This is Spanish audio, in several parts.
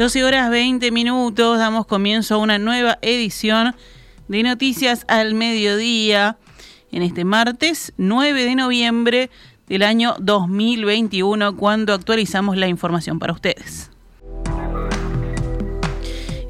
12 horas 20 minutos, damos comienzo a una nueva edición de Noticias al Mediodía en este martes 9 de noviembre del año 2021 cuando actualizamos la información para ustedes.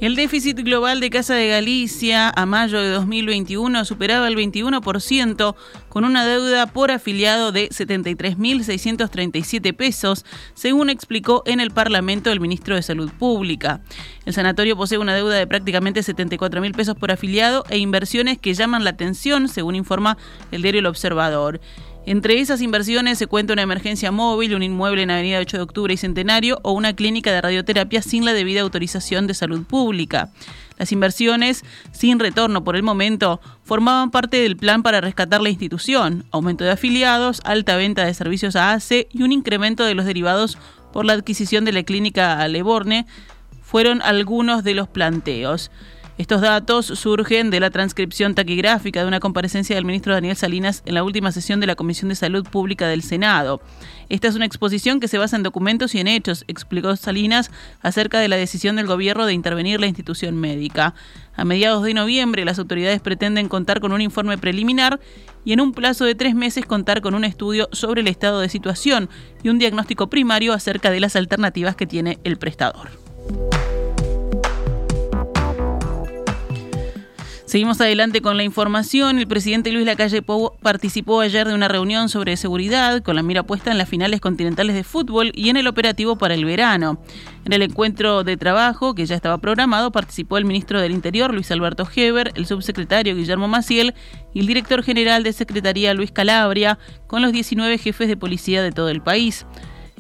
El déficit global de Casa de Galicia a mayo de 2021 superaba el 21% con una deuda por afiliado de 73.637 pesos, según explicó en el Parlamento el ministro de Salud Pública. El sanatorio posee una deuda de prácticamente 74.000 pesos por afiliado e inversiones que llaman la atención, según informa el diario El Observador. Entre esas inversiones se cuenta una emergencia móvil, un inmueble en Avenida 8 de Octubre y Centenario o una clínica de radioterapia sin la debida autorización de salud pública. Las inversiones, sin retorno por el momento, formaban parte del plan para rescatar la institución, aumento de afiliados, alta venta de servicios a ACE y un incremento de los derivados por la adquisición de la clínica Leborne, fueron algunos de los planteos. Estos datos surgen de la transcripción taquigráfica de una comparecencia del ministro Daniel Salinas en la última sesión de la Comisión de Salud Pública del Senado. Esta es una exposición que se basa en documentos y en hechos, explicó Salinas acerca de la decisión del gobierno de intervenir la institución médica. A mediados de noviembre, las autoridades pretenden contar con un informe preliminar y en un plazo de tres meses contar con un estudio sobre el estado de situación y un diagnóstico primario acerca de las alternativas que tiene el prestador. Seguimos adelante con la información. El presidente Luis Lacalle Pou participó ayer de una reunión sobre seguridad con la mira puesta en las finales continentales de fútbol y en el operativo para el verano. En el encuentro de trabajo que ya estaba programado participó el ministro del Interior Luis Alberto Heber, el subsecretario Guillermo Maciel y el director general de Secretaría Luis Calabria con los 19 jefes de policía de todo el país.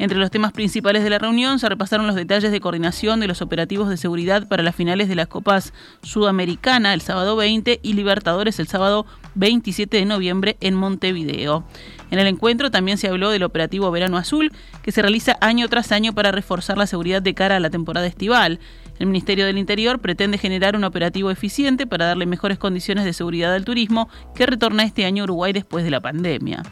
Entre los temas principales de la reunión se repasaron los detalles de coordinación de los operativos de seguridad para las finales de las Copas Sudamericana el sábado 20 y Libertadores el sábado 27 de noviembre en Montevideo. En el encuentro también se habló del operativo Verano Azul, que se realiza año tras año para reforzar la seguridad de cara a la temporada estival. El Ministerio del Interior pretende generar un operativo eficiente para darle mejores condiciones de seguridad al turismo que retorna este año Uruguay después de la pandemia.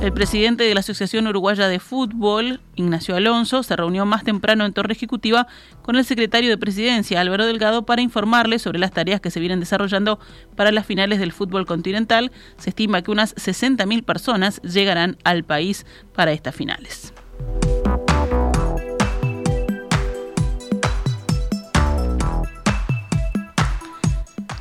El presidente de la Asociación Uruguaya de Fútbol, Ignacio Alonso, se reunió más temprano en Torre Ejecutiva con el secretario de Presidencia, Álvaro Delgado, para informarle sobre las tareas que se vienen desarrollando para las finales del fútbol continental. Se estima que unas 60.000 personas llegarán al país para estas finales.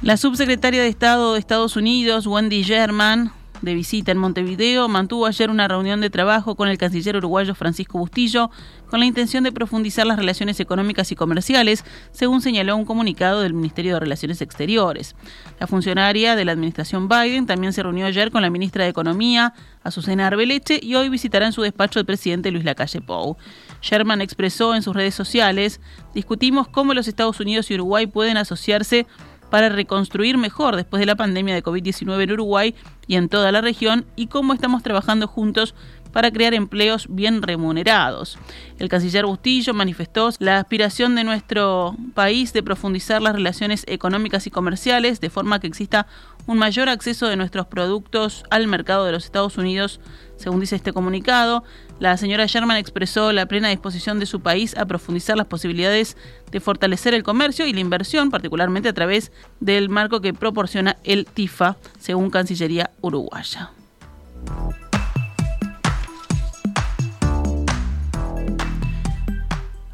La subsecretaria de Estado de Estados Unidos, Wendy Sherman, de visita en Montevideo, mantuvo ayer una reunión de trabajo con el canciller uruguayo Francisco Bustillo con la intención de profundizar las relaciones económicas y comerciales, según señaló un comunicado del Ministerio de Relaciones Exteriores. La funcionaria de la administración Biden también se reunió ayer con la ministra de Economía, Azucena Arbeleche, y hoy visitará en su despacho el presidente Luis Lacalle Pou. Sherman expresó en sus redes sociales, discutimos cómo los Estados Unidos y Uruguay pueden asociarse para reconstruir mejor después de la pandemia de COVID-19 en Uruguay y en toda la región y cómo estamos trabajando juntos para crear empleos bien remunerados. El canciller Bustillo manifestó la aspiración de nuestro país de profundizar las relaciones económicas y comerciales de forma que exista un mayor acceso de nuestros productos al mercado de los Estados Unidos, según dice este comunicado. La señora Sherman expresó la plena disposición de su país a profundizar las posibilidades de fortalecer el comercio y la inversión, particularmente a través del marco que proporciona el TIFA, según Cancillería Uruguaya.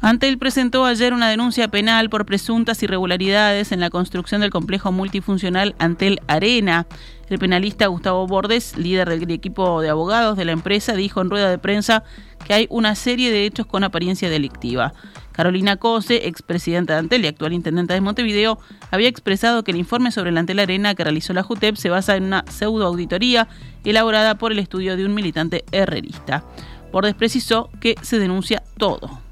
Ante él presentó ayer una denuncia penal por presuntas irregularidades en la construcción del complejo multifuncional Antel Arena. El penalista Gustavo Bordes, líder del equipo de abogados de la empresa, dijo en rueda de prensa que hay una serie de hechos con apariencia delictiva. Carolina Cose, expresidenta de Antel y actual intendente de Montevideo, había expresado que el informe sobre el Antel Arena que realizó la JUTEP se basa en una pseudoauditoría elaborada por el estudio de un militante herrerista. Bordes precisó que se denuncia todo.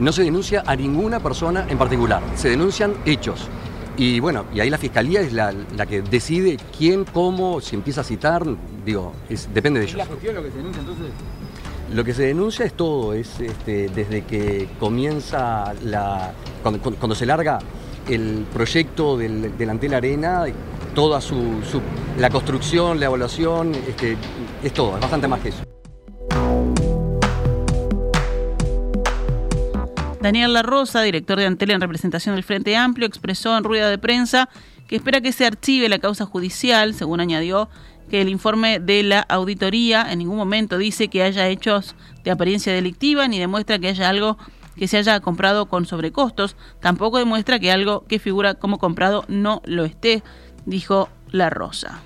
No se denuncia a ninguna persona en particular, se denuncian hechos. Y bueno, y ahí la fiscalía es la, que decide quién, cómo, si empieza a citar, digo, depende de ellos. la gestión lo que se denuncia entonces? Lo que se denuncia es todo, es este, desde que comienza la. Cuando, se larga el proyecto del, del Arena, toda su, la construcción, la evaluación, este, es todo, es bastante más que eso. Daniel La Rosa, director de Antel en representación del Frente Amplio, expresó en rueda de prensa que espera que se archive la causa judicial, según añadió que el informe de la auditoría en ningún momento dice que haya hechos de apariencia delictiva ni demuestra que haya algo que se haya comprado con sobrecostos, tampoco demuestra que algo que figura como comprado no lo esté, dijo La Rosa.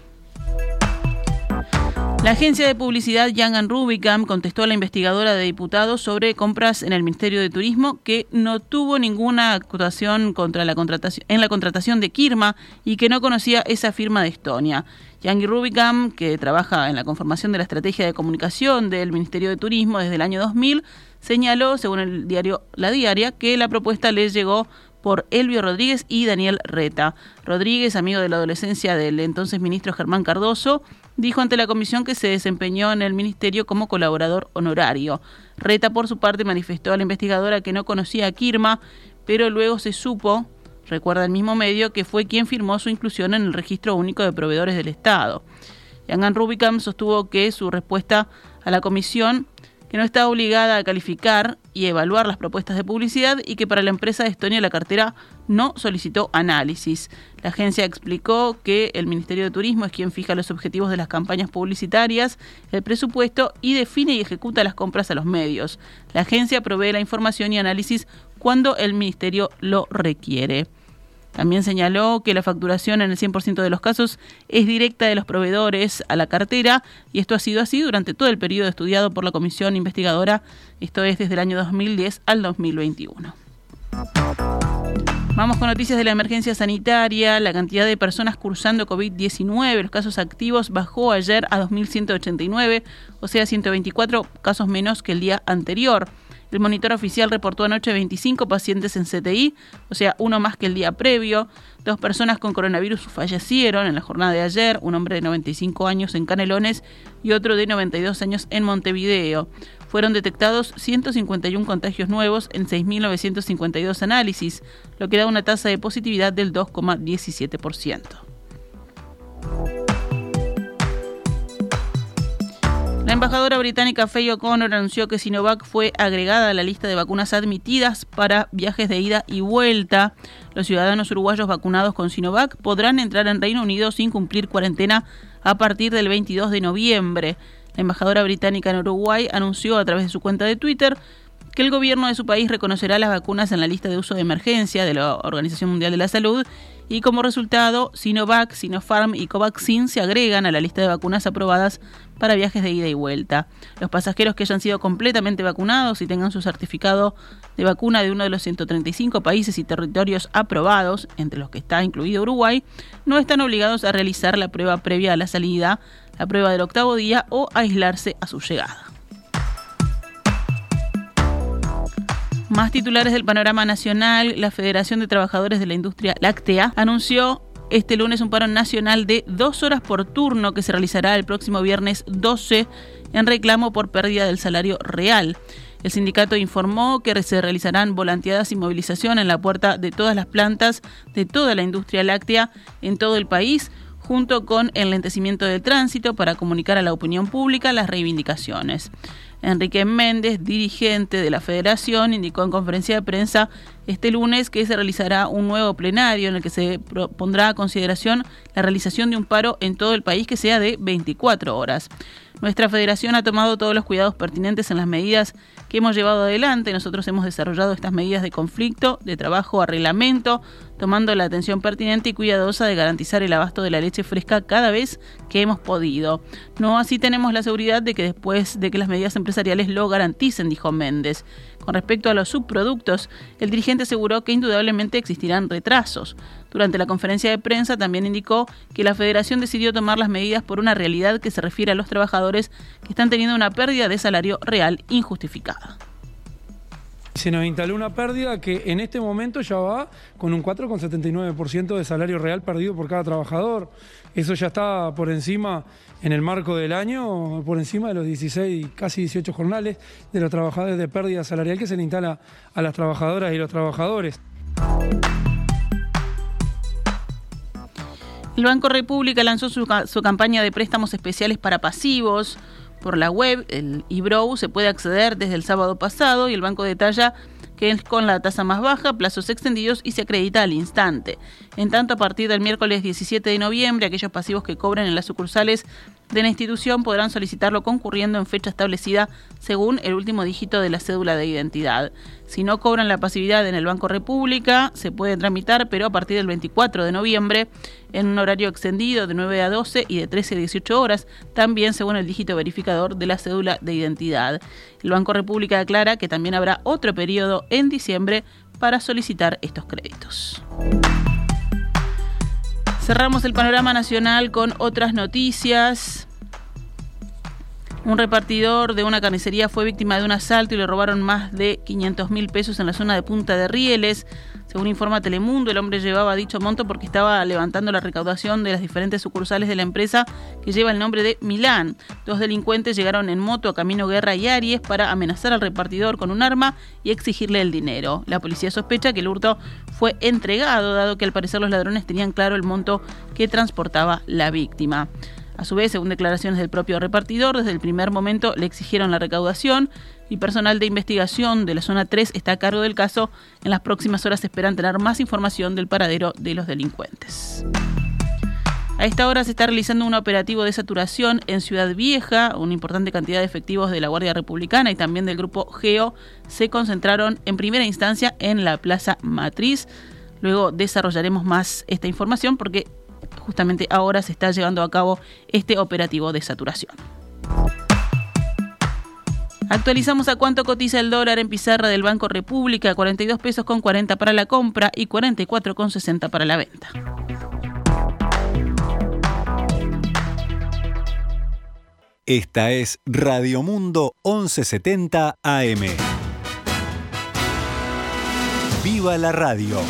La agencia de publicidad Young Rubicam contestó a la investigadora de diputados sobre compras en el Ministerio de Turismo que no tuvo ninguna actuación contra la contratación, en la contratación de Kirma y que no conocía esa firma de Estonia. Young Rubicam, que trabaja en la conformación de la estrategia de comunicación del Ministerio de Turismo desde el año 2000, señaló, según el diario La Diaria, que la propuesta les llegó por Elvio Rodríguez y Daniel Reta. Rodríguez, amigo de la adolescencia del entonces ministro Germán Cardoso, dijo ante la comisión que se desempeñó en el ministerio como colaborador honorario. Reta, por su parte, manifestó a la investigadora que no conocía a Kirma, pero luego se supo, recuerda el mismo medio, que fue quien firmó su inclusión en el registro único de proveedores del Estado. Yangan Rubicam sostuvo que su respuesta a la comisión que no está obligada a calificar y evaluar las propuestas de publicidad y que para la empresa de Estonia la cartera no solicitó análisis. La agencia explicó que el Ministerio de Turismo es quien fija los objetivos de las campañas publicitarias, el presupuesto y define y ejecuta las compras a los medios. La agencia provee la información y análisis cuando el Ministerio lo requiere. También señaló que la facturación en el 100% de los casos es directa de los proveedores a la cartera y esto ha sido así durante todo el periodo estudiado por la comisión investigadora, esto es desde el año 2010 al 2021. Vamos con noticias de la emergencia sanitaria. La cantidad de personas cursando COVID-19, los casos activos, bajó ayer a 2.189, o sea, 124 casos menos que el día anterior. El monitor oficial reportó anoche 25 pacientes en CTI, o sea, uno más que el día previo. Dos personas con coronavirus fallecieron en la jornada de ayer, un hombre de 95 años en Canelones y otro de 92 años en Montevideo. Fueron detectados 151 contagios nuevos en 6.952 análisis, lo que da una tasa de positividad del 2,17%. La embajadora británica Faye O'Connor anunció que Sinovac fue agregada a la lista de vacunas admitidas para viajes de ida y vuelta. Los ciudadanos uruguayos vacunados con Sinovac podrán entrar en Reino Unido sin cumplir cuarentena a partir del 22 de noviembre. La embajadora británica en Uruguay anunció a través de su cuenta de Twitter que el gobierno de su país reconocerá las vacunas en la lista de uso de emergencia de la Organización Mundial de la Salud y como resultado Sinovac, Sinopharm y Covaxin se agregan a la lista de vacunas aprobadas para viajes de ida y vuelta. Los pasajeros que hayan sido completamente vacunados y tengan su certificado de vacuna de uno de los 135 países y territorios aprobados, entre los que está incluido Uruguay, no están obligados a realizar la prueba previa a la salida, la prueba del octavo día o aislarse a su llegada. Más titulares del panorama nacional, la Federación de Trabajadores de la Industria Láctea anunció este lunes un paro nacional de dos horas por turno que se realizará el próximo viernes 12 en reclamo por pérdida del salario real. El sindicato informó que se realizarán volanteadas y movilización en la puerta de todas las plantas de toda la industria láctea en todo el país, junto con el lentecimiento del tránsito para comunicar a la opinión pública las reivindicaciones. Enrique Méndez, dirigente de la federación, indicó en conferencia de prensa este lunes que se realizará un nuevo plenario en el que se pondrá a consideración la realización de un paro en todo el país que sea de 24 horas. Nuestra federación ha tomado todos los cuidados pertinentes en las medidas que hemos llevado adelante. Nosotros hemos desarrollado estas medidas de conflicto, de trabajo a reglamento, tomando la atención pertinente y cuidadosa de garantizar el abasto de la leche fresca cada vez que hemos podido. No así tenemos la seguridad de que después de que las medidas empresariales lo garanticen, dijo Méndez. Con respecto a los subproductos, el dirigente aseguró que indudablemente existirán retrasos. Durante la conferencia de prensa también indicó que la federación decidió tomar las medidas por una realidad que se refiere a los trabajadores que están teniendo una pérdida de salario real injustificada. Se nos instaló una pérdida que en este momento ya va con un 4,79% de salario real perdido por cada trabajador. Eso ya está por encima, en el marco del año, por encima de los 16, casi 18 jornales de los trabajadores de pérdida salarial que se le instala a las trabajadoras y los trabajadores. Banco República lanzó su, su campaña de préstamos especiales para pasivos por la web, el eBrow, se puede acceder desde el sábado pasado y el banco detalla que es con la tasa más baja, plazos extendidos y se acredita al instante. En tanto, a partir del miércoles 17 de noviembre, aquellos pasivos que cobren en las sucursales de la institución podrán solicitarlo concurriendo en fecha establecida según el último dígito de la cédula de identidad. Si no cobran la pasividad en el Banco República, se puede tramitar, pero a partir del 24 de noviembre, en un horario extendido de 9 a 12 y de 13 a 18 horas, también según el dígito verificador de la cédula de identidad. El Banco República aclara que también habrá otro periodo en diciembre para solicitar estos créditos. Cerramos el panorama nacional con otras noticias. Un repartidor de una carnicería fue víctima de un asalto y le robaron más de 500 mil pesos en la zona de Punta de Rieles. Según informa Telemundo, el hombre llevaba dicho monto porque estaba levantando la recaudación de las diferentes sucursales de la empresa que lleva el nombre de Milán. Dos delincuentes llegaron en moto a Camino Guerra y Aries para amenazar al repartidor con un arma y exigirle el dinero. La policía sospecha que el hurto fue entregado, dado que al parecer los ladrones tenían claro el monto que transportaba la víctima. A su vez, según declaraciones del propio repartidor, desde el primer momento le exigieron la recaudación y personal de investigación de la zona 3 está a cargo del caso. En las próximas horas esperan tener más información del paradero de los delincuentes. A esta hora se está realizando un operativo de saturación en Ciudad Vieja. Una importante cantidad de efectivos de la Guardia Republicana y también del grupo GEO se concentraron en primera instancia en la Plaza Matriz. Luego desarrollaremos más esta información porque justamente ahora se está llevando a cabo este operativo de saturación. Actualizamos a cuánto cotiza el dólar en pizarra del Banco República, 42 pesos con 40 para la compra y 44 con 60 para la venta. Esta es Radio Mundo 1170 AM. ¡Viva la radio!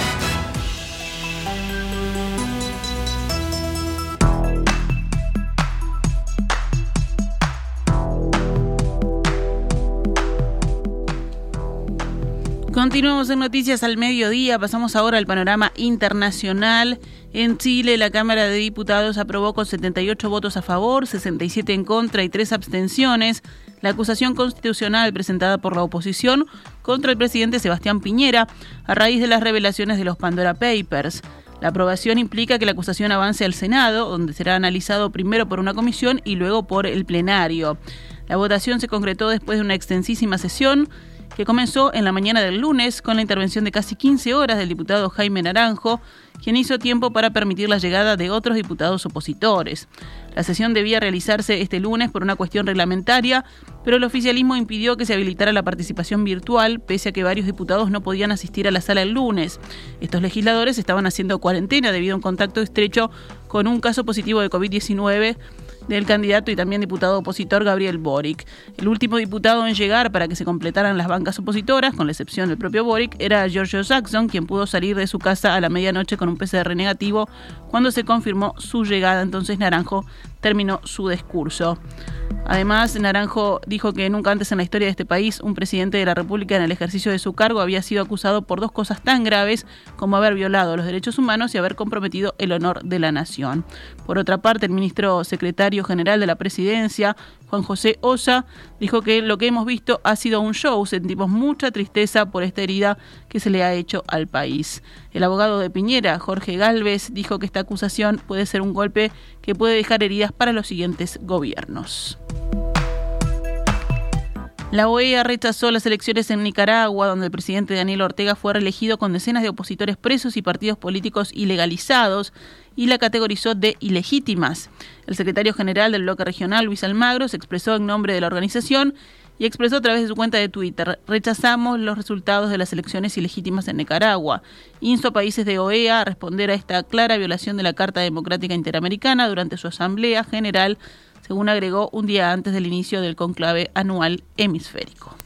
Continuamos en Noticias al Mediodía, pasamos ahora al panorama internacional. En Chile, la Cámara de Diputados aprobó con 78 votos a favor, 67 en contra y 3 abstenciones la acusación constitucional presentada por la oposición contra el presidente Sebastián Piñera a raíz de las revelaciones de los Pandora Papers. La aprobación implica que la acusación avance al Senado, donde será analizado primero por una comisión y luego por el plenario. La votación se concretó después de una extensísima sesión que comenzó en la mañana del lunes con la intervención de casi 15 horas del diputado Jaime Naranjo, quien hizo tiempo para permitir la llegada de otros diputados opositores. La sesión debía realizarse este lunes por una cuestión reglamentaria, pero el oficialismo impidió que se habilitara la participación virtual, pese a que varios diputados no podían asistir a la sala el lunes. Estos legisladores estaban haciendo cuarentena debido a un contacto estrecho con un caso positivo de COVID-19 del candidato y también diputado opositor Gabriel Boric. El último diputado en llegar para que se completaran las bancas opositoras, con la excepción del propio Boric, era Giorgio Saxon, quien pudo salir de su casa a la medianoche con un PCR negativo cuando se confirmó su llegada. Entonces Naranjo terminó su discurso. Además, Naranjo dijo que nunca antes en la historia de este país un presidente de la República en el ejercicio de su cargo había sido acusado por dos cosas tan graves como haber violado los derechos humanos y haber comprometido el honor de la nación. Por otra parte, el ministro secretario general de la presidencia, Juan José Osa, dijo que lo que hemos visto ha sido un show, sentimos mucha tristeza por esta herida que se le ha hecho al país. El abogado de Piñera, Jorge Galvez, dijo que esta acusación puede ser un golpe que puede dejar heridas para los siguientes gobiernos. La OEA rechazó las elecciones en Nicaragua, donde el presidente Daniel Ortega fue reelegido con decenas de opositores presos y partidos políticos ilegalizados y la categorizó de ilegítimas. El secretario general del bloque regional, Luis Almagro, se expresó en nombre de la organización y expresó a través de su cuenta de Twitter, rechazamos los resultados de las elecciones ilegítimas en Nicaragua. Insto a países de OEA a responder a esta clara violación de la Carta Democrática Interamericana durante su Asamblea General según agregó un día antes del inicio del conclave anual hemisférico.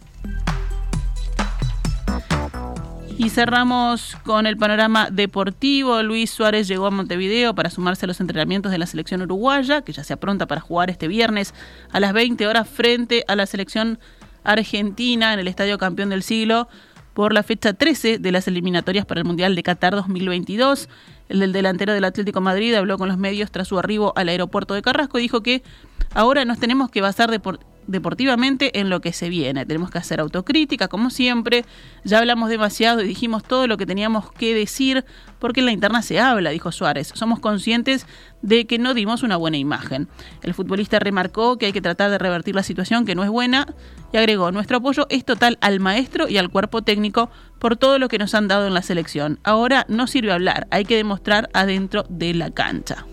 Y cerramos con el panorama deportivo. Luis Suárez llegó a Montevideo para sumarse a los entrenamientos de la selección uruguaya, que ya se apronta para jugar este viernes a las 20 horas frente a la selección argentina en el Estadio Campeón del Siglo por la fecha 13 de las eliminatorias para el Mundial de Qatar 2022. El del delantero del Atlético Madrid habló con los medios tras su arribo al aeropuerto de Carrasco y dijo que ahora nos tenemos que basar deportivamente en lo que se viene. Tenemos que hacer autocrítica, como siempre. Ya hablamos demasiado y dijimos todo lo que teníamos que decir, porque en la interna se habla, dijo Suárez. Somos conscientes de que no dimos una buena imagen. El futbolista remarcó que hay que tratar de revertir la situación, que no es buena, y agregó, nuestro apoyo es total al maestro y al cuerpo técnico por todo lo que nos han dado en la selección. Ahora no sirve hablar, hay que demostrar adentro de la cancha.